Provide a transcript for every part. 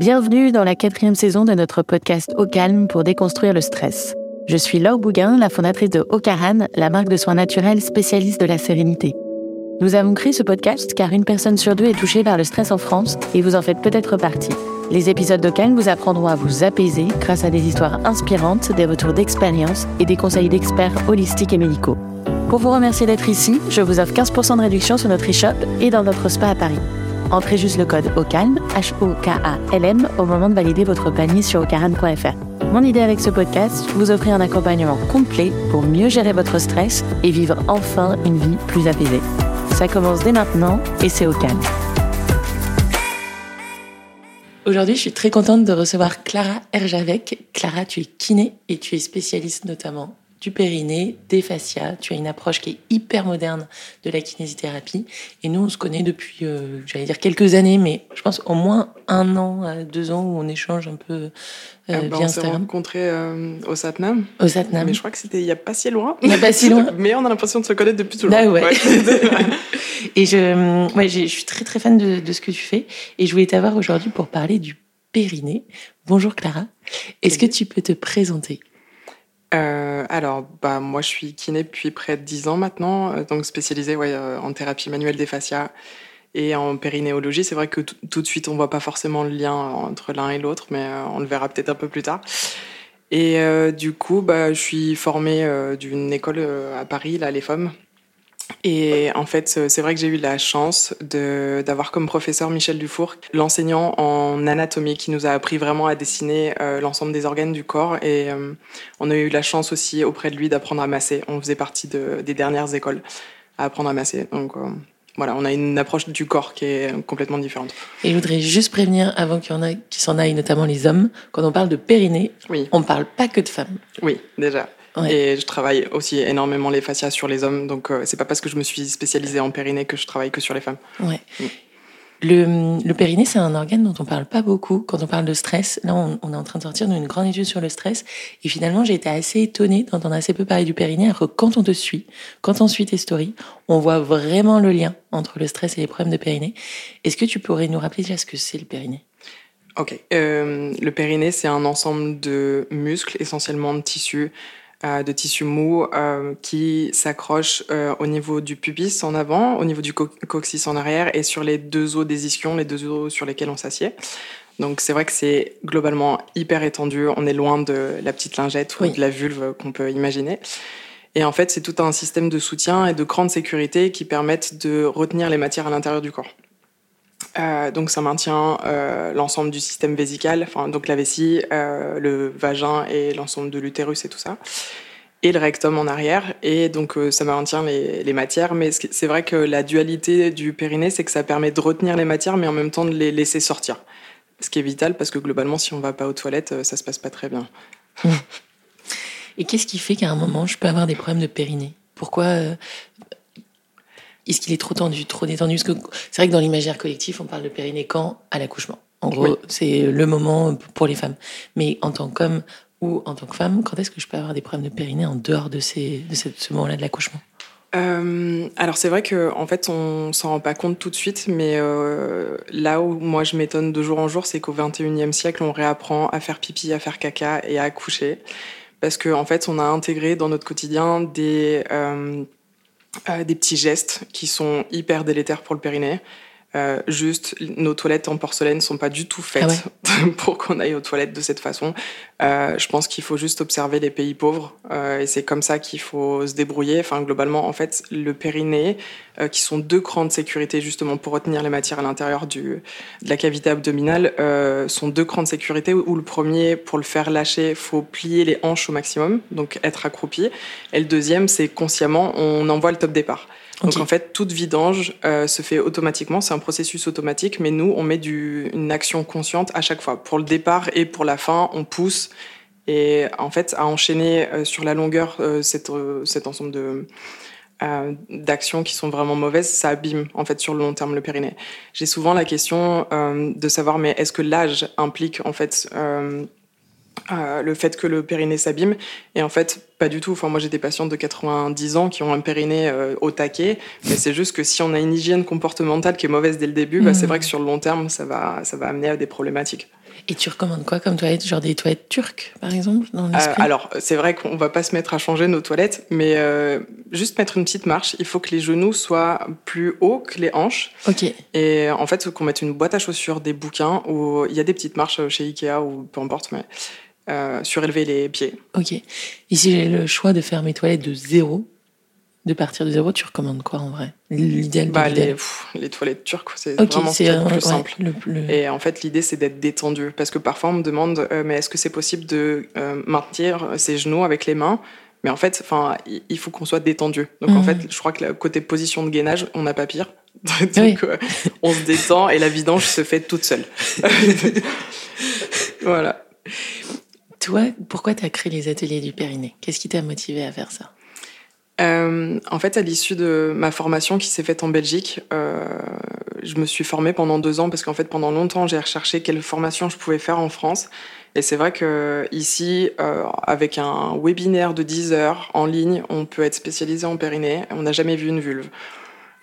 Bienvenue dans la quatrième saison de notre podcast Au calme pour déconstruire le stress. Je suis Laure Bouguin, la fondatrice de Ocaran, la marque de soins naturels spécialiste de la sérénité. Nous avons créé ce podcast car une personne sur deux est touchée par le stress en France et vous en faites peut-être partie. Les épisodes de Calme vous apprendront à vous apaiser grâce à des histoires inspirantes, des retours d'expérience et des conseils d'experts holistiques et médicaux. Pour vous remercier d'être ici, je vous offre 15% de réduction sur notre e-shop et dans notre spa à Paris. Entrez juste le code OCALM, H-O-K-A-L-M, au moment de valider votre panier sur ocaran.fr. Mon idée avec ce podcast, vous offrir un accompagnement complet pour mieux gérer votre stress et vivre enfin une vie plus apaisée. Ça commence dès maintenant et c'est au calme. Aujourd'hui, je suis très contente de recevoir Clara Erjavec. Clara, tu es kiné et tu es spécialiste notamment du périnée, des fascias. Tu as une approche qui est hyper moderne de la kinésithérapie. Et nous, on se connaît depuis, euh, j'allais dire quelques années, mais je pense au moins un an à deux ans où on échange un peu euh, ah bah, On s'est rencontrés euh, au Satnam. Au Satnam. Mais je crois que c'était il n'y a pas si loin. Il n'y a pas si loin. mais on a l'impression de se connaître depuis toujours. Bah ouais. et je, ouais, je suis très très fan de, de ce que tu fais. Et je voulais t'avoir aujourd'hui pour parler du périnée. Bonjour Clara. Est-ce que tu peux te présenter? Euh, alors, bah, moi, je suis kiné depuis près de 10 ans maintenant, euh, donc spécialisée euh, en thérapie manuelle des fascias et en périnéologie. C'est vrai que tout de suite, on voit pas forcément le lien entre l'un et l'autre, mais on le verra peut-être un peu plus tard. Et du coup, bah, je suis formée d'une école à Paris, là, les femmes, et en fait, c'est vrai que j'ai eu la chance d'avoir comme professeur Michel Dufour, l'enseignant en anatomie qui nous a appris vraiment à dessiner euh, l'ensemble des organes du corps. Et euh, on a eu la chance aussi auprès de lui d'apprendre à masser. On faisait partie de, des dernières écoles à apprendre à masser. Donc euh, voilà, on a une approche du corps qui est complètement différente. Et je voudrais juste prévenir, avant qu'il y en a qui s'en aillent, notamment les hommes, quand on parle de périnée, oui. on ne parle pas que de femmes. Oui, déjà. Et je travaille aussi énormément les fascias sur les hommes. Donc, euh, c'est pas parce que je me suis spécialisée en périnée que je travaille que sur les femmes. Ouais. Mm. Le, le, périnée, c'est un organe dont on parle pas beaucoup quand on parle de stress. Là, on, on est en train de sortir d'une grande étude sur le stress. Et finalement, j'ai été assez étonnée d'entendre assez peu parler du périnée. Alors que quand on te suit, quand on suit tes stories, on voit vraiment le lien entre le stress et les problèmes de périnée. Est-ce que tu pourrais nous rappeler déjà ce que c'est le périnée? Ok. Euh, le périnée, c'est un ensemble de muscles, essentiellement de tissus, de tissu mou euh, qui s'accroche euh, au niveau du pubis en avant, au niveau du coccyx en arrière et sur les deux os des ischions, les deux os sur lesquels on s'assied. Donc c'est vrai que c'est globalement hyper étendu. On est loin de la petite lingette ou de la vulve qu'on peut imaginer. Et en fait, c'est tout un système de soutien et de grande sécurité qui permettent de retenir les matières à l'intérieur du corps. Euh, donc ça maintient euh, l'ensemble du système vésical, donc la vessie, euh, le vagin et l'ensemble de l'utérus et tout ça, et le rectum en arrière. Et donc ça maintient les, les matières. Mais c'est vrai que la dualité du périnée, c'est que ça permet de retenir les matières, mais en même temps de les laisser sortir. Ce qui est vital parce que globalement, si on va pas aux toilettes, ça se passe pas très bien. Et qu'est-ce qui fait qu'à un moment, je peux avoir des problèmes de périnée? Pourquoi est-ce qu'il est trop tendu, trop détendu? Parce que c'est vrai que dans l'imaginaire collectif, on parle de périnée quand à l'accouchement. En gros, c'est le moment pour les femmes. Mais en tant qu'homme ou en tant que femme, quand est-ce que je peux avoir des problèmes de périnée en dehors de, ces, de ce moment-là de l'accouchement? Euh, alors c'est vrai que en fait on s'en rend pas compte tout de suite, mais euh, là où moi je m'étonne de jour en jour, c'est qu'au 21e siècle on réapprend à faire pipi, à faire caca et à accoucher, parce qu'en en fait on a intégré dans notre quotidien des euh, des petits gestes qui sont hyper délétères pour le périnée. Euh, juste, nos toilettes en porcelaine sont pas du tout faites ah pour qu'on aille aux toilettes de cette façon. Euh, je pense qu'il faut juste observer les pays pauvres euh, et c'est comme ça qu'il faut se débrouiller. Enfin, globalement, en fait, le périnée, euh, qui sont deux crans de sécurité justement pour retenir les matières à l'intérieur de la cavité abdominale, sont deux crans de sécurité où le premier, pour le faire lâcher, faut plier les hanches au maximum, donc être accroupi. Et le deuxième, c'est consciemment, on envoie le top départ. Donc en fait, toute vidange euh, se fait automatiquement, c'est un processus automatique, mais nous, on met du, une action consciente à chaque fois. Pour le départ et pour la fin, on pousse. Et en fait, à enchaîner euh, sur la longueur euh, cette, euh, cet ensemble de d'actions qui sont vraiment mauvaises, ça abîme en fait sur le long terme le périnée. J'ai souvent la question de savoir mais est-ce que l'âge implique en fait le fait que le périnée s'abîme? Et en fait, pas du tout. Enfin, moi, j'ai des patientes de 90 ans qui ont un périnée au taquet, mais c'est juste que si on a une hygiène comportementale qui est mauvaise dès le début, bah, c'est mm. vrai que sur le long terme, ça va, ça va amener à des problématiques. Et tu recommandes quoi comme toilette Genre des toilettes turques, par exemple dans euh, Alors, c'est vrai qu'on va pas se mettre à changer nos toilettes, mais euh, juste mettre une petite marche. Il faut que les genoux soient plus hauts que les hanches. Ok. Et en fait, qu'on mette une boîte à chaussures, des bouquins, où il y a des petites marches chez Ikea ou peu importe, mais euh, surélever les pieds. Ok. Si j'ai le choix de faire mes toilettes de zéro, de partir de zéro, tu recommandes quoi en vrai? L'idéal bah, les, les, toilettes turques, c'est vraiment le plus simple. Et en fait, l'idée, c'est d'être détendu. Parce que parfois, on me demande, euh, mais est-ce que c'est possible de euh, maintenir ses genoux avec les mains? Mais en fait, enfin, il faut qu'on soit détendu. Donc en mmh. fait, je crois que côté position de gainage, on n'a pas pire. Donc euh, on se détend et la vidange se fait toute seule. voilà. Toi, pourquoi tu as créé les ateliers du périnée? Qu'est-ce qui t'a motivé à faire ça? Euh, en fait, à l'issue de ma formation qui s'est faite en Belgique, euh, je me suis formée pendant deux ans parce qu'en fait, pendant longtemps, j'ai recherché quelle formation je pouvais faire en France. Et c'est vrai que ici, euh, avec un webinaire de 10 heures en ligne, on peut être spécialisé en périnée. On n'a jamais vu une vulve.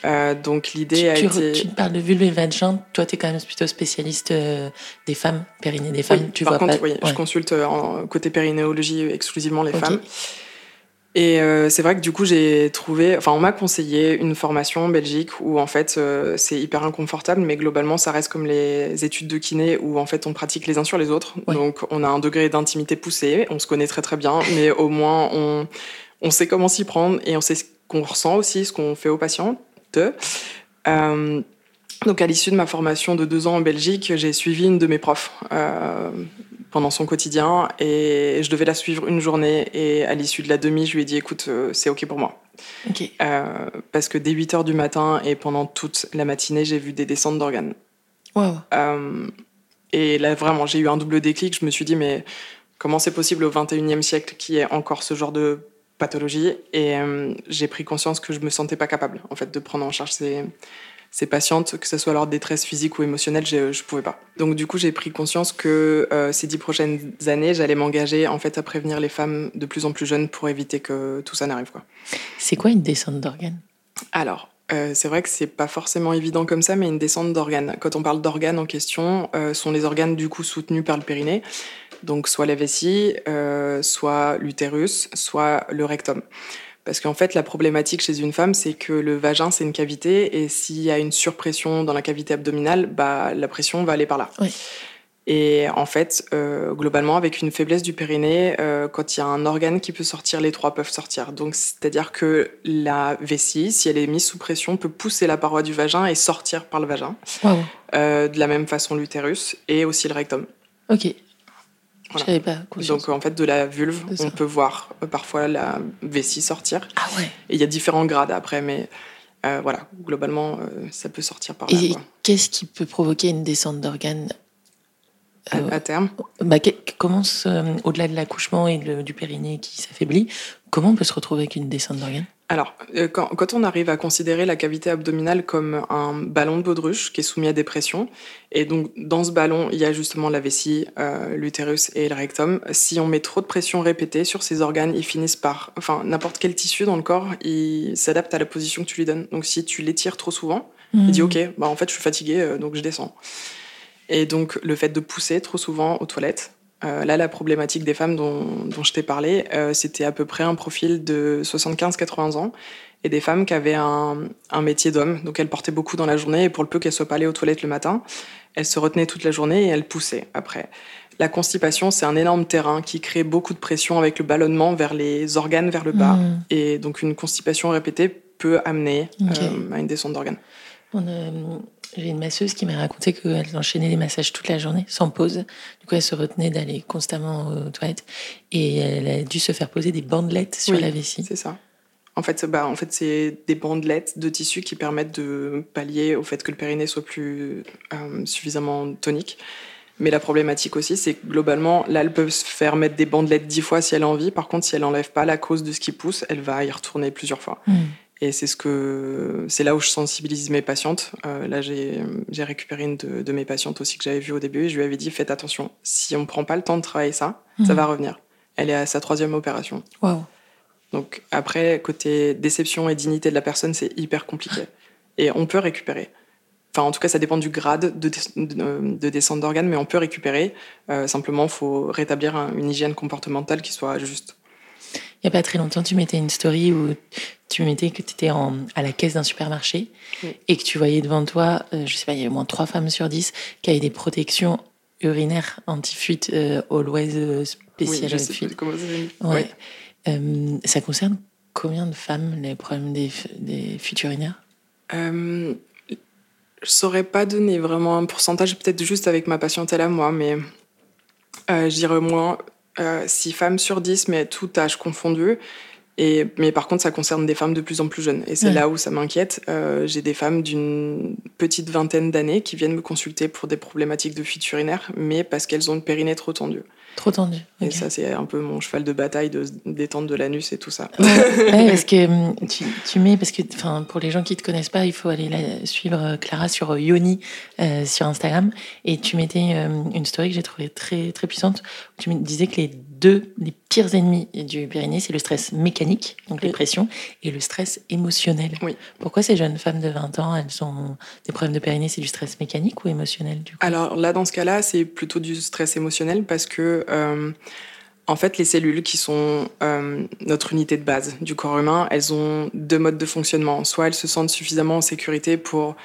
Euh, donc l'idée a été. Tu parles de vulve et vagin. Toi, tu es quand même plutôt spécialiste euh, des femmes, périnée des femmes. tu par contre, oui, je consulte en côté périnéologie exclusivement les femmes. Et euh, c'est vrai que du coup, j'ai trouvé, enfin, on m'a conseillé une formation en Belgique où en fait, euh, c'est hyper inconfortable, mais globalement, ça reste comme les études de kiné où en fait, on pratique les uns sur les autres. Donc, on a un degré d'intimité poussé, on se connaît très très bien, mais au moins, on, on sait comment s'y prendre et on sait ce qu'on ressent aussi, ce qu'on fait aux patients. Euh, donc, à l'issue de ma formation de deux ans en Belgique, j'ai suivi une de mes profs. Pendant son quotidien et je devais la suivre une journée et à l'issue de la demi, je lui ai dit écoute, euh, c'est ok pour moi. Euh, parce que dès 8 heures du matin et pendant toute la matinée, j'ai vu des descentes d'organes. Euh, et là, vraiment, j'ai eu un double déclic. Je me suis dit, mais comment c'est possible au 21e siècle qu'il y ait encore ce genre de pathologie? Et j'ai pris conscience que je me sentais pas capable, en fait, de prendre en charge ces, ces patientes, que ce soit leur détresse physique ou émotionnelle, je ne pouvais pas. Donc du coup, j'ai pris conscience que euh, ces dix prochaines années, j'allais m'engager en fait à prévenir les femmes de plus en plus jeunes pour éviter que tout ça n'arrive. Quoi. C'est quoi une descente d'organes? Alors, euh, c'est vrai que c'est pas forcément évident comme ça, mais une descente d'organes. Quand on parle d'organes en question, euh, sont les organes du coup soutenus par le périnée, donc soit la vessie, soit l'utérus, soit le rectum. Parce qu'en fait, la problématique chez une femme, c'est que le vagin, c'est une cavité, et s'il y a une surpression dans la cavité abdominale, bah, la pression va aller par là. Et en fait, euh, globalement, avec une faiblesse du périnée, euh, quand il y a un organe qui peut sortir, les trois peuvent sortir. Donc, c'est-à-dire que la vessie, si elle est mise sous pression, peut pousser la paroi du vagin et sortir par le vagin. Euh, de la même façon, l'utérus et aussi le rectum. Ok. Pas Donc en fait de la vulve, on peut voir euh, parfois la vessie sortir. Ah ouais. Et il y a différents grades après, mais euh, voilà, globalement euh, ça peut sortir par là. Et qu'est-ce qui peut provoquer une descente d'organes à, terme? bah, Comment au-delà de l'accouchement et du périnée qui s'affaiblit, comment on peut se retrouver avec une descente d'organes? Alors, euh, quand, on arrive à considérer la cavité abdominale comme un ballon de baudruche qui est soumis à des pressions, et donc dans ce ballon, il y a justement la vessie, euh, l'utérus et le rectum, si on met trop de pression répétée sur ces organes, ils finissent par... Enfin, n'importe quel tissu dans le corps, il s'adapte à la position que tu lui donnes. Donc si tu l'étires trop souvent, il dit hmm. OK, bah, en fait, je suis fatigué, euh, donc je descends. Et donc, le fait de pousser trop souvent aux toilettes, euh, là, la problématique des femmes dont, je t'ai parlé, euh, c'était à peu près un profil de 75-80 ans et des femmes qui avaient un, métier d'homme. Donc elles portaient beaucoup dans la journée et pour le peu qu'elles soient pas allées aux toilettes le matin, elles se retenaient toute la journée et elles poussaient après. La constipation, c'est un énorme terrain qui crée beaucoup de pression avec le ballonnement vers les organes, vers le bas. Mmh. Et donc une constipation répétée peut amener euh, à une descente d'organes. J'ai une masseuse qui m'a raconté qu'elle enchaînait les massages toute la journée, sans pause. Du coup, elle se retenait d'aller constamment aux toilettes. Et elle a dû se faire poser des bandelettes sur la vessie. C'est ça. En fait, bah, en fait c'est des bandelettes de tissu qui permettent de pallier au fait que le périnée soit plus euh, suffisamment tonique. Mais la problématique aussi, c'est que globalement, là, elle peut se faire mettre des bandelettes dix fois si elle a envie. Par contre, si elle n'enlève pas la cause de ce qui pousse, elle va y retourner plusieurs fois. Hmm. Et c'est ce que c'est là où je sensibilise mes patientes. Euh, là, j'ai récupéré une de, mes patientes aussi que j'avais vue au début. Et je lui avais dit faites attention. Si on ne prend pas le temps de travailler ça, ça mhm. va revenir. Elle est à sa troisième opération. Wow. Donc après, côté déception et dignité de la personne, c'est hyper compliqué. Et on peut récupérer. Enfin, en tout cas, ça dépend du grade de, de, descente d'organes, mais on peut récupérer. Euh, simplement, il faut rétablir une hygiène comportementale qui soit juste. Il n'y a pas très longtemps, tu mettais une story où tu mettais que tu étais à la caisse d'un supermarché et que tu voyais devant toi, je euh, je sais pas, il y avait au moins trois femmes sur dix qui avaient des protections urinaires anti-fuite euh, always euh, spéciales oui, comment ça euh, ça concerne combien de femmes les problèmes des, des fuites urinaires? Euh, Je saurais pas donner vraiment un pourcentage, peut-être juste avec ma patientèle à moi, mais euh, je dirais moins 6 femmes sur 10, mais tout âge confondu mais par contre, ça concerne des femmes de plus en plus jeunes. Et c'est là où ça m'inquiète. Euh, j'ai des femmes d'une petite vingtaine d'années qui viennent me consulter pour des problématiques de fuite urinaire, mais parce qu'elles ont une périnée trop tendue. Trop tendue. Et ça, c'est un peu mon cheval de bataille de détente de l'anus et tout ça. Ouais, parce que hum, tu, tu, mets, parce que pour les gens qui ne te connaissent pas, il faut aller suivre euh, Clara sur euh, Yoni sur Instagram. Et tu mettais une story que j'ai trouvée très, très puissante. Où tu me disais que les deux, les pires ennemis du périnée, c'est le stress mécanique, donc les pressions, et le stress émotionnel. Oui. Pourquoi ces jeunes femmes de 20 ans, elles ont des problèmes de périnée C'est du stress mécanique ou émotionnel du coup? Alors là, dans ce cas-là, c'est plutôt du stress émotionnel parce que, euh, en fait, les cellules qui sont euh, notre unité de base du corps humain, elles ont deux modes de fonctionnement. Soit elles se sentent suffisamment en sécurité pour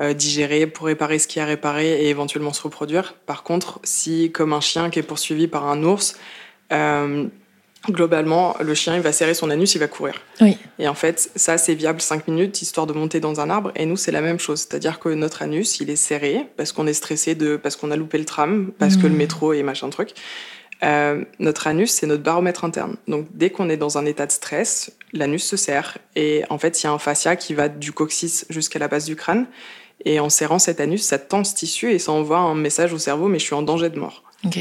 euh, digérer, pour réparer ce qui a réparé et éventuellement se reproduire. Par contre, si, comme un chien qui est poursuivi par un ours, globalement, le chien, il va serrer son anus, il va courir. Oui. Et en fait, ça, c'est viable 5 minutes, histoire de monter dans un arbre. Et nous, c'est la même chose. C'est-à-dire que notre anus, il est serré parce qu'on est stressé, de, parce qu'on a loupé le tram, parce que le mmh. métro et machin truc. Euh, notre anus, c'est notre baromètre interne. Donc, dès qu'on est dans un état de stress, l'anus se serre. Et en fait, il y a un fascia qui va du coccyx jusqu'à la base du crâne. Et en serrant cet anus, ça tend ce tissu et ça envoie un message au cerveau, mais je suis en danger de mort. Ok.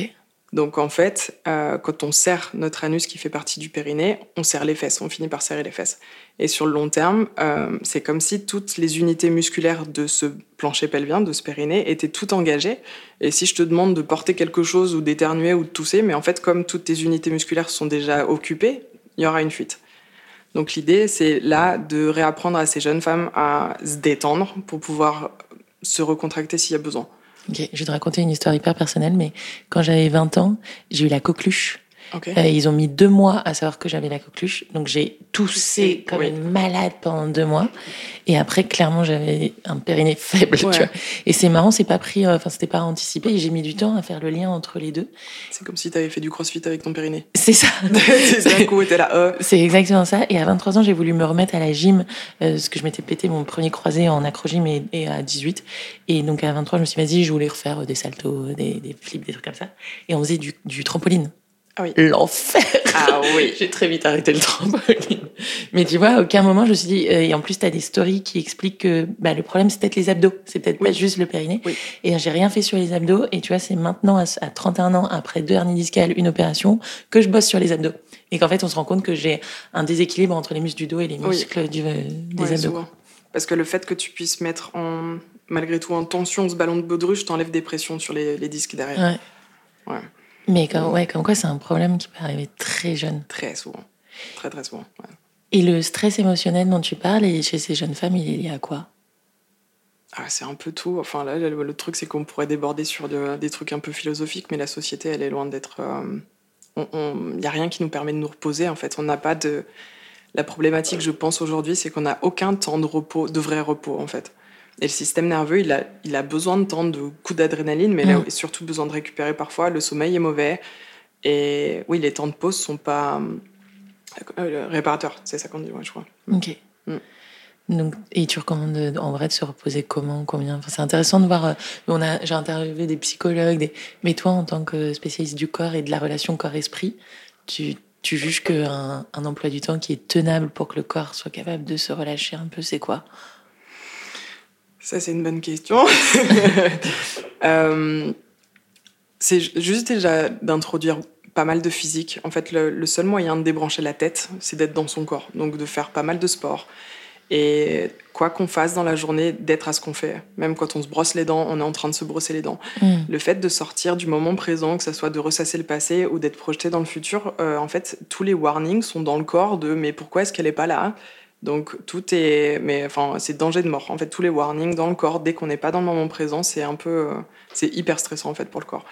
Donc en fait, euh, quand on serre notre anus qui fait partie du périnée, on serre les fesses, on finit par serrer les fesses. Et sur le long terme, euh, c'est comme si toutes les unités musculaires de ce plancher pelvien, de ce périnée, étaient toutes engagées. Et si je te demande de porter quelque chose ou d'éternuer ou de tousser, mais en fait, comme toutes tes unités musculaires sont déjà occupées, il y aura une fuite. Donc l'idée, c'est là de réapprendre à ces jeunes femmes à se détendre pour pouvoir se recontracter s'il y a besoin. Je vais te raconter une histoire hyper personnelle, mais quand j'avais 20 ans, j'ai eu la coqueluche. Euh, ils ont mis deux mois à savoir que j'avais la coqueluche, donc j'ai toussé comme une malade pendant deux mois. Et après, clairement, j'avais un périnée faible. Tu vois. Et c'est marrant, c'est pas pris, euh, enfin, c'était pas anticipé. Et j'ai mis du temps à faire le lien entre les deux. C'est comme si tu avais fait du crossfit avec ton périnée. C'est ça. c'est coup, là. Euh. C'est exactement ça. Et à 23 ans, j'ai voulu me remettre à la gym, parce que je m'étais pété mon premier croisé en acro-gym et, à 18. Et donc à 23, je me suis dit, vas-y, je voulais refaire des saltos, des, des flips, des trucs comme ça. Et on faisait du, du trampoline. Ah oui. L'enfer. Ah oui. J'ai très vite arrêté le trampoline. Mais tu vois, à aucun moment je me suis dit, euh, et en plus tu as des stories qui expliquent que bah, le problème c'est peut-être les abdos, c'est peut-être pas juste le périnée. Oui. Et j'ai rien fait sur les abdos, et tu vois, c'est maintenant à, 31 ans, après deux hernies discales, une opération, que je bosse sur les abdos. Et qu'en fait on se rend compte que j'ai un déséquilibre entre les muscles du dos et les muscles du, euh, des abdos. Parce que le fait que tu puisses mettre en, malgré tout en tension ce ballon de baudruche t'enlève des pressions sur les, les disques derrière. Ouais. ouais. Mais comme, ouais, comme quoi, c'est un problème qui peut arriver très jeune. Très souvent. Très, très souvent. Et le stress émotionnel dont tu parles, et chez ces jeunes femmes, il est lié à quoi? Ah, C'est un peu tout. Enfin, là, le, truc, c'est qu'on pourrait déborder sur des trucs un peu philosophiques, mais la société, elle est loin d'être. Il euh, n'y a rien qui nous permet de nous reposer, en fait. On n'a pas de. La problématique, je pense, aujourd'hui, c'est qu'on n'a aucun temps de repos, de vrai repos, en fait. Et le système nerveux, il a, il a besoin de temps de coups d'adrénaline, mais il a mm. surtout besoin de récupérer parfois. Le sommeil est mauvais. Et oui, les temps de pause sont pas euh, réparateurs. C'est ça qu'on dit, je crois. Ok. Mm. Donc, et tu recommandes en vrai de se reposer comment, combien? Enfin, C'est intéressant de voir. Euh, on a, j'ai interviewé des psychologues, des... mais toi, en tant que spécialiste du corps et de la relation corps-esprit, tu, tu juges qu'un un emploi du temps qui est tenable pour que le corps soit capable de se relâcher un peu, c'est quoi? Ça, c'est une bonne question. euh, c'est juste déjà d'introduire pas mal de physique. En fait, le, seul moyen de débrancher la tête, c'est d'être dans son corps. Donc de faire pas mal de sport. Et quoi qu'on fasse dans la journée, d'être à ce qu'on fait. Même quand on se brosse les dents, on est en train de se brosser les dents. Mm. Le fait de sortir du moment présent, que ce soit de ressasser le passé ou d'être projeté dans le futur, euh, en fait, tous les warnings sont dans le corps de mais pourquoi est-ce qu'elle n'est pas là? Donc tout est, mais enfin c'est danger de mort. En fait, tous les warnings dans le corps dès qu'on n'est pas dans le moment présent, c'est un peu, euh, c'est hyper stressant en fait pour le corps.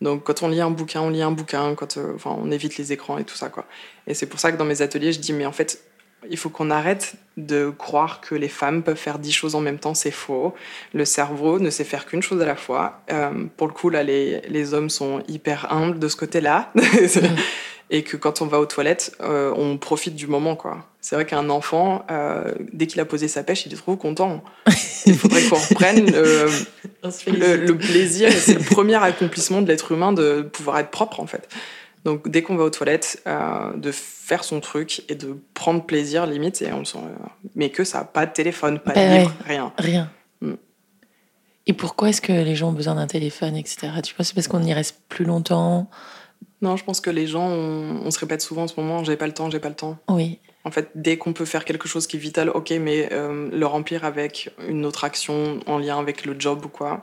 Donc quand on lit un bouquin, on lit un bouquin. Quand, euh, enfin, on évite les écrans et tout ça quoi. Et c'est pour ça que dans mes ateliers, je dis mais en fait, il faut qu'on arrête de croire que les femmes peuvent faire dix choses en même temps. C'est faux. Le cerveau ne sait faire qu'une chose à la fois. Euh, pour le coup là, les, les hommes sont hyper humbles de ce côté-là. Et que quand on va aux toilettes, euh, on profite du moment, quoi. C'est vrai qu'un enfant, euh, dès qu'il a posé sa pêche, il est trop content. Il faudrait qu'on reprenne se le, le plaisir. C'est le premier accomplissement de l'être humain de pouvoir être propre, en fait. Donc, dès qu'on va aux toilettes, euh, de faire son truc et de prendre plaisir, limite, et on s'en- mais que ça, pas de téléphone, pas de Bah livre, ouais. rien. Rien. Mm. Et pourquoi est-ce que les gens ont besoin d'un téléphone, etc. Tu penses que c'est parce qu'on y reste plus longtemps Non, je pense que les gens, on, on se répète souvent en ce moment, j'ai pas le temps, j'ai pas le temps. Oui. En fait, dès qu'on peut faire quelque chose qui est vital, ok, mais euh, le remplir avec une autre action en lien avec le job ou quoi,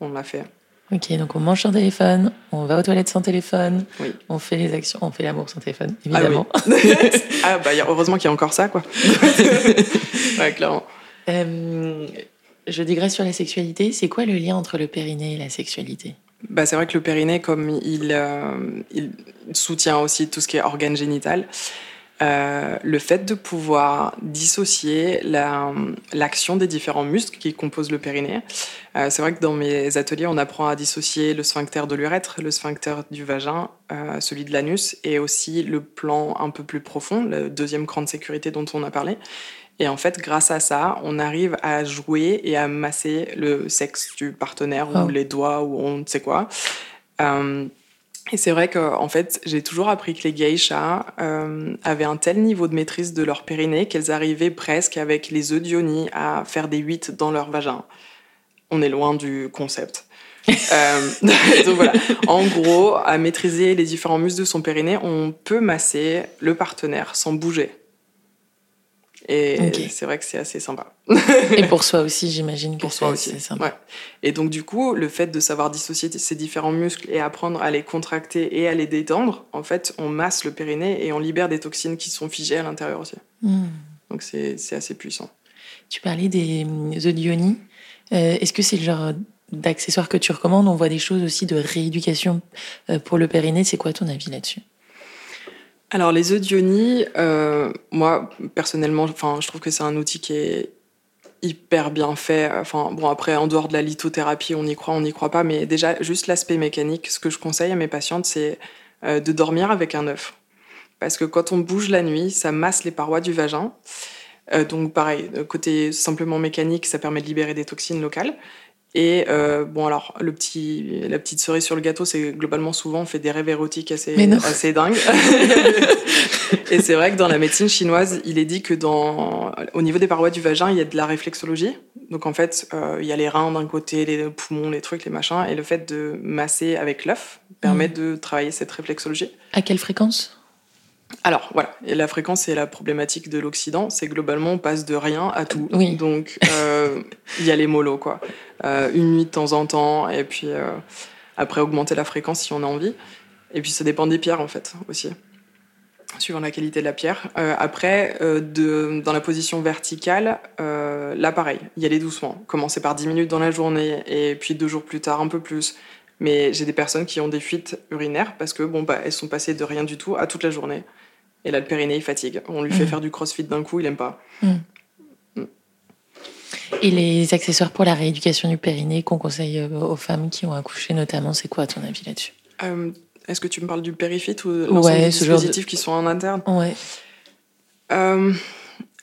on l'a fait. Ok, donc on mange sans téléphone, on va aux toilettes sans téléphone, Oui. on fait les actions, on fait l'amour sans téléphone, Ah oui. évidemment. ah bah heureusement qu'il y a encore ça, quoi. ouais, clairement. Euh, je digresse sur la sexualité. C'est quoi le lien entre le périnée et la sexualité? Bah, c'est vrai que le périnée, comme il, euh, il soutient aussi tout ce qui est organe génital, euh, le fait de pouvoir dissocier la- l'action des différents muscles qui composent le périnée. Euh, c'est vrai que dans mes ateliers, on apprend à dissocier le sphincter de l'urètre, le sphincter du vagin, euh, celui de l'anus, et aussi le plan un peu plus profond, le deuxième cran de sécurité dont on a parlé. Et en fait, grâce à ça, on arrive à jouer et à masser le sexe du partenaire Oh. ou les doigts ou on ne sait quoi. Et c'est vrai que en fait, j'ai toujours appris que les geishas euh, avaient un tel niveau de maîtrise de leur périnée qu'elles arrivaient presque avec les œufs d'Ioni à faire des huit dans leur vagin. On est loin du concept. Euh, donc voilà. En gros, à maîtriser les différents muscles de son périnée, on peut masser le partenaire sans bouger. Et c'est vrai que c'est assez sympa. Et pour soi aussi, j'imagine que Pour soi aussi. c'est sympa. Ouais. Et donc, du coup, le fait de savoir dissocier ces différents muscles et apprendre à les contracter et à les détendre, en fait, on masse le périnée et on libère des toxines qui sont figées à l'intérieur aussi. Hmm. Donc, c'est assez puissant. Tu parlais des hum, œufs d'Ioni. Euh, Est-ce que c'est le genre d'accessoires que tu recommandes? On voit des choses aussi de rééducation euh, pour le périnée. C'est quoi ton avis là-dessus? Alors, les œufs euh, moi, personnellement, enfin, je trouve que c'est un outil qui est hyper bien fait. Enfin, bon, après, en dehors de la lithothérapie, on y croit, on n'y croit pas, mais déjà, juste l'aspect mécanique, ce que je conseille à mes patientes, c'est euh, de dormir avec un œuf. Parce que quand on bouge la nuit, ça masse les parois du vagin. Euh, donc, pareil, côté simplement mécanique, ça permet de libérer des toxines locales. Et euh, bon, alors, le petit, la petite cerise sur le gâteau, c'est globalement souvent, on fait des rêves érotiques assez, dingues. Et c'est vrai que dans la médecine chinoise, il est dit que dans, au niveau des parois du vagin, il y a de la réflexologie. Donc en fait, euh, il y a les reins d'un côté, les poumons, les trucs, les machins. Et le fait de masser avec l'œuf permet Mhm. de travailler cette réflexologie. À quelle fréquence? Alors voilà, et la fréquence c'est la problématique de l'Occident, c'est globalement on passe de rien à tout. Oui. Donc euh, il y a les mollo quoi. Euh, une nuit de temps en temps, et puis euh, après augmenter la fréquence si on a envie. Et puis ça dépend des pierres en fait aussi, suivant la qualité de la pierre. Après, de, dans la position verticale, là pareil, y aller doucement. Commencer par 10 minutes dans la journée, et puis deux jours plus tard un peu plus. Mais j'ai des personnes qui ont des fuites urinaires parce que bon bah elles sont passées de rien du tout à toute la journée. Et là le périnée il fatigue. On lui fait Mhm. faire du crossfit d'un coup, il aime pas. Et les accessoires pour la rééducation du périnée qu'on conseille euh, aux femmes qui ont accouché notamment, c'est quoi à ton avis là-dessus? Euh, Est-ce que tu me parles du périfit ou Ouais, des ce genre de- dispositifs qui sont en interne? Ouais. Euh,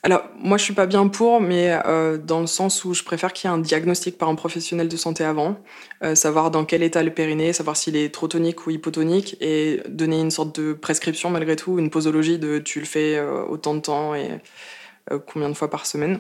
alors, moi, je suis pas bien pour, mais euh, dans le sens où je préfère qu'il y ait un diagnostic par un professionnel de santé avant, euh, savoir dans quel état le périnée, savoir s'il est trop tonique ou hypotonique, et donner une sorte de prescription malgré tout, une posologie de tu le fais euh, autant de temps et combien de fois par semaine.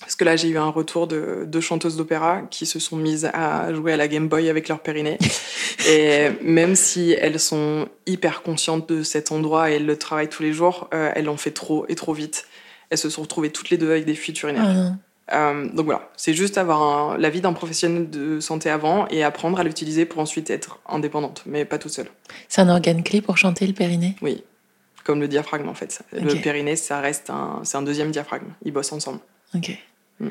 Parce que là, j'ai eu un retour de deux chanteuses d'opéra qui se sont mises à jouer à la Game Boy avec leur périnée. et même si elles sont hyper conscientes de cet endroit et elles le travaillent tous les jours, elles l'ont fait trop et trop vite. Elles se sont retrouvées toutes les deux avec des fuites urinaires. Ah. Euh, donc voilà, c'est juste avoir l'avis d'un professionnel de santé avant et apprendre à l'utiliser pour ensuite être indépendante, mais pas toute seule. C'est un organe clé pour chanter le périnée? Oui, comme le diaphragme en fait. Le périnée, ça reste un, c'est un deuxième diaphragme. Ils bossent ensemble. Ok. Mm.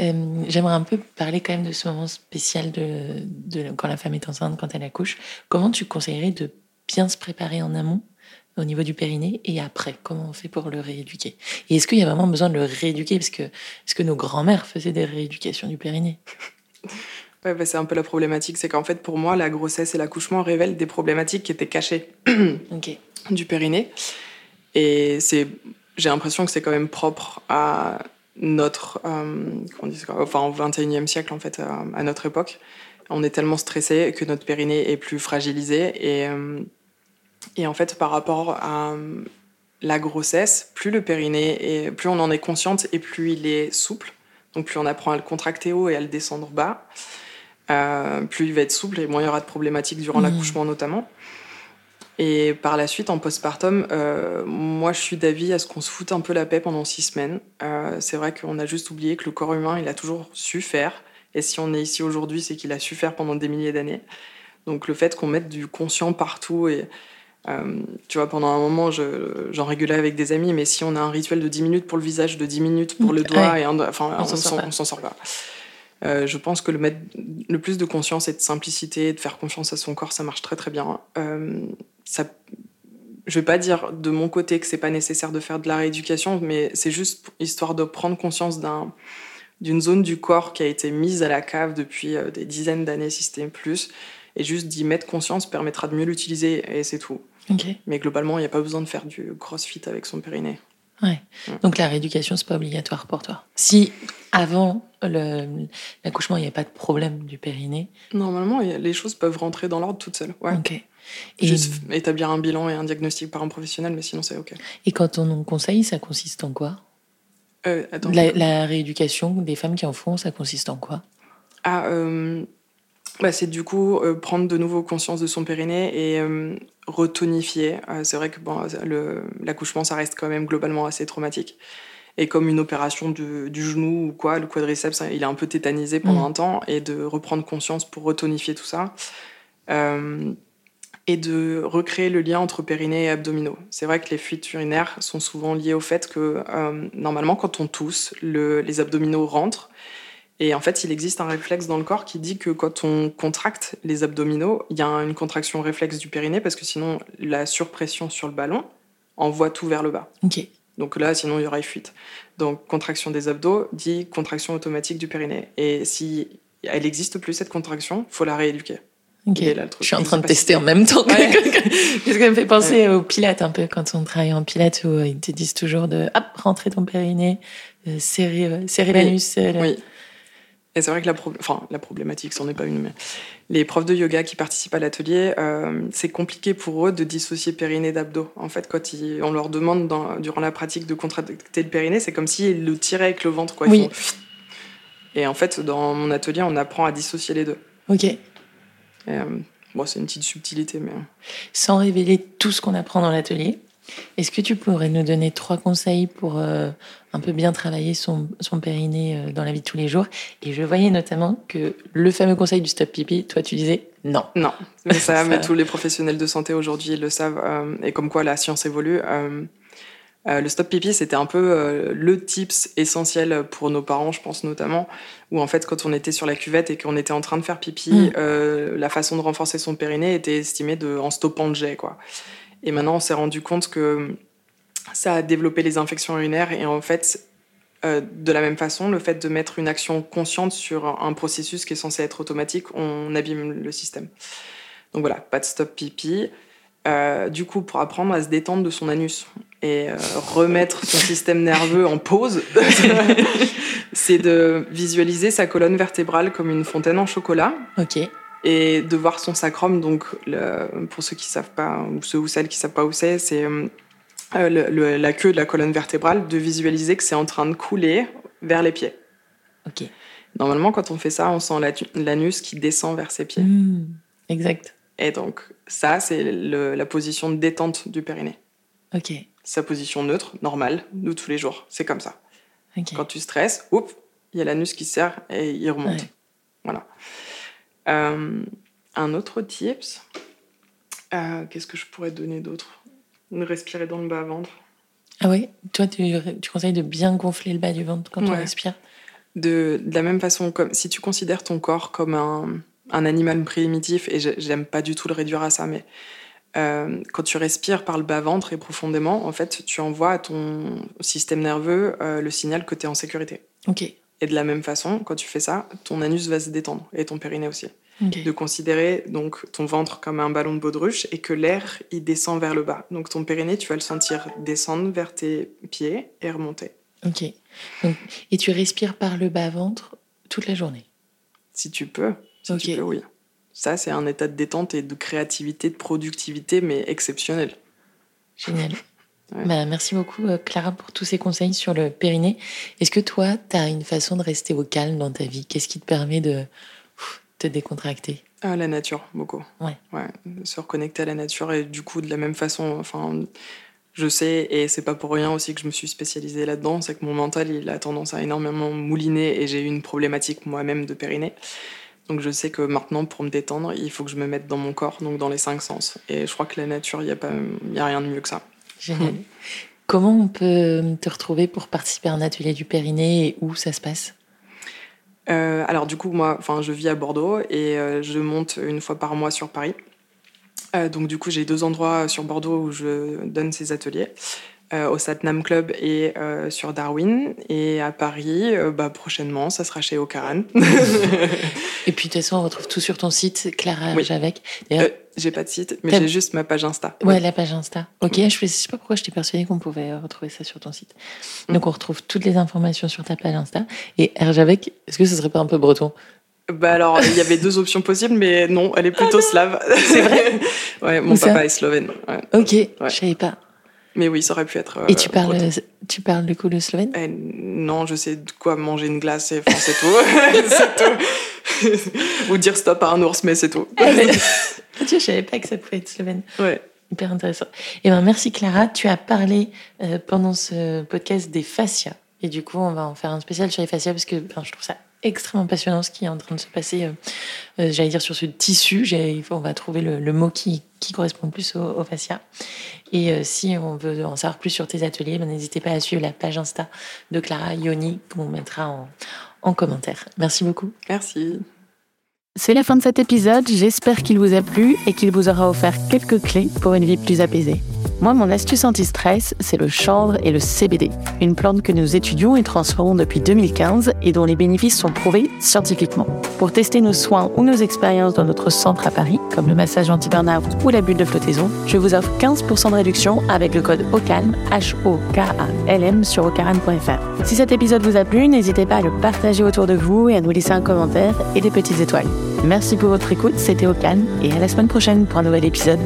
Euh, J'aimerais un peu parler quand même de ce moment spécial de, de quand la femme est enceinte, quand elle accouche. Comment tu conseillerais de bien se préparer en amont? Au niveau du périnée et après Comment on fait pour le rééduquer Et est-ce qu'il y a vraiment besoin de le rééduquer Parce que, est-ce que nos grands-mères faisaient des rééducations du périnée? Ouais, bah, c'est un peu la problématique, c'est qu'en fait pour moi, la grossesse et l'accouchement révèlent des problématiques qui étaient cachées du périnée. Et c'est, j'ai l'impression que c'est quand même propre à notre, euh, on dit enfin au 21e siècle en fait, à, à notre époque. On est tellement stressé que notre périnée est plus fragilisé et, euh, et en fait par rapport à euh, la grossesse, plus le périnée est, plus on en est consciente et plus il est souple. Donc plus on apprend à le contracter haut et à le descendre bas, euh, plus il va être souple et moins il y aura de problématiques durant Mhm. l'accouchement notamment. Et par la suite, en postpartum, euh, moi je suis d'avis à ce qu'on se foute un peu la paix pendant six semaines. Euh, c'est vrai qu'on a juste oublié que le corps humain, il a toujours su faire. Et si on est ici aujourd'hui, c'est qu'il a su faire pendant des milliers d'années. Donc le fait qu'on mette du conscient partout et euh, tu vois, pendant un moment, je- j'en rigolais avec des amis, mais si on a un rituel de 10 minutes pour le visage, de 10 minutes pour le doigt, Ouais. et un- enfin, On on s'en sort s'en pas. on s'en sort pas. Euh, je pense que le mettre le plus de conscience et de simplicité, de faire confiance à son corps, ça marche très très bien. Euh, ça, je vais pas dire de mon côté que c'est pas nécessaire de faire de la rééducation, mais c'est juste histoire de prendre conscience d'un d'une zone du corps qui a été mise à la cave depuis euh, des dizaines d'années, si c'était plus, et juste d'y mettre conscience permettra de mieux l'utiliser et c'est tout. Mais globalement, il n'y a pas besoin de faire du crossfit avec son périnée. Ouais. Donc la rééducation, c'est pas obligatoire pour toi. Si avant l'accouchement, il n'y avait pas de problème du périnée. Normalement, a- les choses peuvent rentrer dans l'ordre toutes seules. Ouais. Ok. Et, Juste établir un bilan et un diagnostic par un professionnel, mais sinon c'est ok. et quand on nous conseille, ça consiste en quoi? Euh, attends. la, la rééducation des femmes qui en font, ça consiste en quoi? Ah, euh, bah, c'est du coup euh, prendre de nouveau conscience de son périnée et retonifier. Euh, c'est vrai que bon, l'accouchement, ça reste quand même globalement assez traumatique. Et comme une opération du, du genou ou quoi, le quadriceps, il est un peu tétanisé pendant Mm. un temps, et de reprendre conscience pour retonifier tout ça. Euh, et de recréer le lien entre périnée et abdominaux. C'est vrai que les fuites urinaires sont souvent liées au fait que euh, normalement, quand on tousse, le- les abdominaux rentrent. Et en fait, il existe un réflexe dans le corps qui dit que quand on contracte les abdominaux, il y a une contraction réflexe du périnée parce que sinon, la surpression sur le ballon envoie tout vers le bas. Donc là, sinon, il y aurait fuite. Donc, contraction des abdos dit contraction automatique du périnée. Et si elle n'existe plus, cette contraction, faut la rééduquer. Il là. Je suis en train de tester en même temps. Ouais. Parce que ça me fait penser au pilates un peu quand on travaille en pilates où ils te disent toujours de hop, rentrer ton périnée, euh, serrer, euh, serrer Oui. l'anus. Oui. Et c'est vrai que la, pro- enfin, la problématique, c'en est pas une, mais les profs de yoga qui participent à l'atelier, euh, c'est compliqué pour eux de dissocier périnée d'abdos. En fait, quand ils- on leur demande dans- durant la pratique de contracter le périnée, c'est comme s'ils le tiraient avec le ventre. Quoi. Ils Oui. font Et en fait, dans mon atelier, on apprend à dissocier les deux. Ok. Et, euh, bon, c'est une petite subtilité, mais. Sans révéler tout ce qu'on apprend dans l'atelier, est-ce que tu pourrais nous donner trois conseils pour euh, un peu bien travailler son, son périnée euh, dans la vie de tous les jours? Et je voyais notamment que le fameux conseil du stop pipi, toi tu disais non. Non, mais ça, Ça- mais tous les professionnels de santé aujourd'hui le savent, euh, et comme quoi la science évolue. le stop pipi, c'était un peu le tips essentiel pour nos parents, je pense notamment, où en fait, quand on était sur la cuvette et qu'on était en train de faire pipi, Mm. la façon de renforcer son périnée était estimée de, en stoppant le jet, quoi. Et maintenant, on s'est rendu compte que ça a développé les infections urinaires et en fait, euh, de la même façon, le fait de mettre une action consciente sur un processus qui est censé être automatique, on abîme le système. Donc voilà, pas de stop pipi. Euh, du coup, pour apprendre à se détendre de son anus et euh, remettre son système nerveux en pause, c'est de visualiser sa colonne vertébrale comme une fontaine en chocolat Ok. Et de voir son sacrum. Donc, le- pour ceux qui savent pas, ou ceux ou celles qui savent pas où c'est, c'est euh, euh, le- le- la queue de la colonne vertébrale, de visualiser que c'est en train de couler vers les pieds. Ok. Normalement, quand on fait ça, on sent l'anus qui descend vers ses pieds. Hmm, exact. Et donc, ça, c'est la position de détente du périnée. Ok. sa position neutre, normale, de tous les jours. C'est comme ça. Quand tu stresses, oups, il y a l'anus qui serre et il remonte. Voilà. Euh, un autre tips, euh, qu'est-ce que je pourrais donner d'autre? Respirer dans le bas-ventre. Ah oui Toi, tu, tu, conseilles de bien gonfler le bas du ventre quand on respire? De, de, la même façon, comme si tu considères ton corps comme un, un animal primitif, et j'aime pas du tout le réduire à ça, mais euh, quand tu respires par le bas-ventre et profondément, en fait, tu envoies à ton système nerveux euh, le signal que tu es en sécurité. Ok. Et de la même façon, quand tu fais ça, ton anus va se détendre et ton périnée aussi. De considérer donc ton ventre comme un ballon de baudruche et que l'air il descend vers le bas. Donc ton périnée, tu vas le sentir descendre vers tes pieds et remonter. Ok. et tu respires par le bas ventre toute la journée? Si tu peux. Si tu peux, oui. Ça, c'est un état de détente et de créativité, de productivité, mais exceptionnel. Génial. Bah, merci beaucoup, euh, Clara, pour tous ces conseils sur le périnée. Est-ce que toi, tu as une façon de rester au calme dans ta vie? Qu'est-ce qui te permet de te décontracter? Ah, La nature, beaucoup. Ouais. ouais. Se reconnecter à la nature et du coup, de la même façon, enfin, je sais, et c'est pas pour rien aussi que je me suis spécialisée là-dedans, c'est que mon mental, il a tendance à énormément mouliner et j'ai eu une problématique moi-même de périnée. Donc je sais que maintenant, pour me détendre, il faut que je me mette dans mon corps, donc dans les cinq sens. Et je crois que la nature, il n'y a, pas, a rien de mieux que ça. Génial. Comment on peut te retrouver pour participer à un atelier du périnée et où ça se passe? Euh, alors du coup, moi, enfin, je vis à Bordeaux et euh, je monte une fois par mois sur Paris. Euh, donc du coup, j'ai deux endroits sur Bordeaux où je donne ces ateliers. Au Satnam Club et sur Darwin. Et à Paris, bah, prochainement, ça sera chez Ocaran. et puis de toute façon, on retrouve tout sur ton site, Clara oui. Javec. J'ai pas de site, mais j'ai juste ma page Insta. Ouais, la page Insta. Ok, je, je sais pas pourquoi je t'ai persuadée qu'on pouvait retrouver ça sur ton site. Mm. Donc on retrouve toutes les informations sur ta page Insta. Et Javec, est-ce que ce serait pas un peu breton? Bah alors, il y avait deux options possibles, mais non, elle est plutôt slave. C'est vrai? Ouais, mon papa est slovène. Ok, je savais pas. Mais oui, ça aurait pu être. et tu parles, tu parles du coup le slovène? Eh, Non, je sais de quoi manger une glace et c'est tout. c'est tout. Ou dire stop à un ours, mais c'est tout. Ah, je savais pas que ça pouvait être slovène. Ouais. Hyper intéressant. Et eh ben merci Clara. Tu as parlé euh, pendant ce podcast des fascias. Et du coup, on va en faire un spécial sur les fascias parce que je trouve ça extrêmement passionnant ce qui est en train de se passer, euh, euh, j'allais dire sur ce tissu. On va trouver le, mot qui, qui, correspond le plus au, fascia. Et euh, si on veut en savoir plus sur tes ateliers, ben, n'hésitez pas à suivre la page Insta de Clara Ioni qu'on mettra en, en commentaire. Merci beaucoup. Merci. C'est la fin de cet épisode, j'espère qu'il vous a plu et qu'il vous aura offert quelques clés pour une vie plus apaisée. Moi, mon astuce anti-stress, c'est le chanvre et le CBD, une plante que nous étudions et transformons depuis 2015 et dont les bénéfices sont prouvés scientifiquement. Pour tester nos soins ou nos expériences dans notre centre à Paris, comme le massage anti-burnout ou la bulle de flottaison, je vous offre 15% de réduction avec le code OCALM, H-O-K-A-L-M sur ocaran.fr. Si cet épisode vous a plu, n'hésitez pas à le partager autour de vous et à nous laisser un commentaire et des petites étoiles. Merci pour votre écoute, c'était Ocane et à la semaine prochaine pour un nouvel épisode.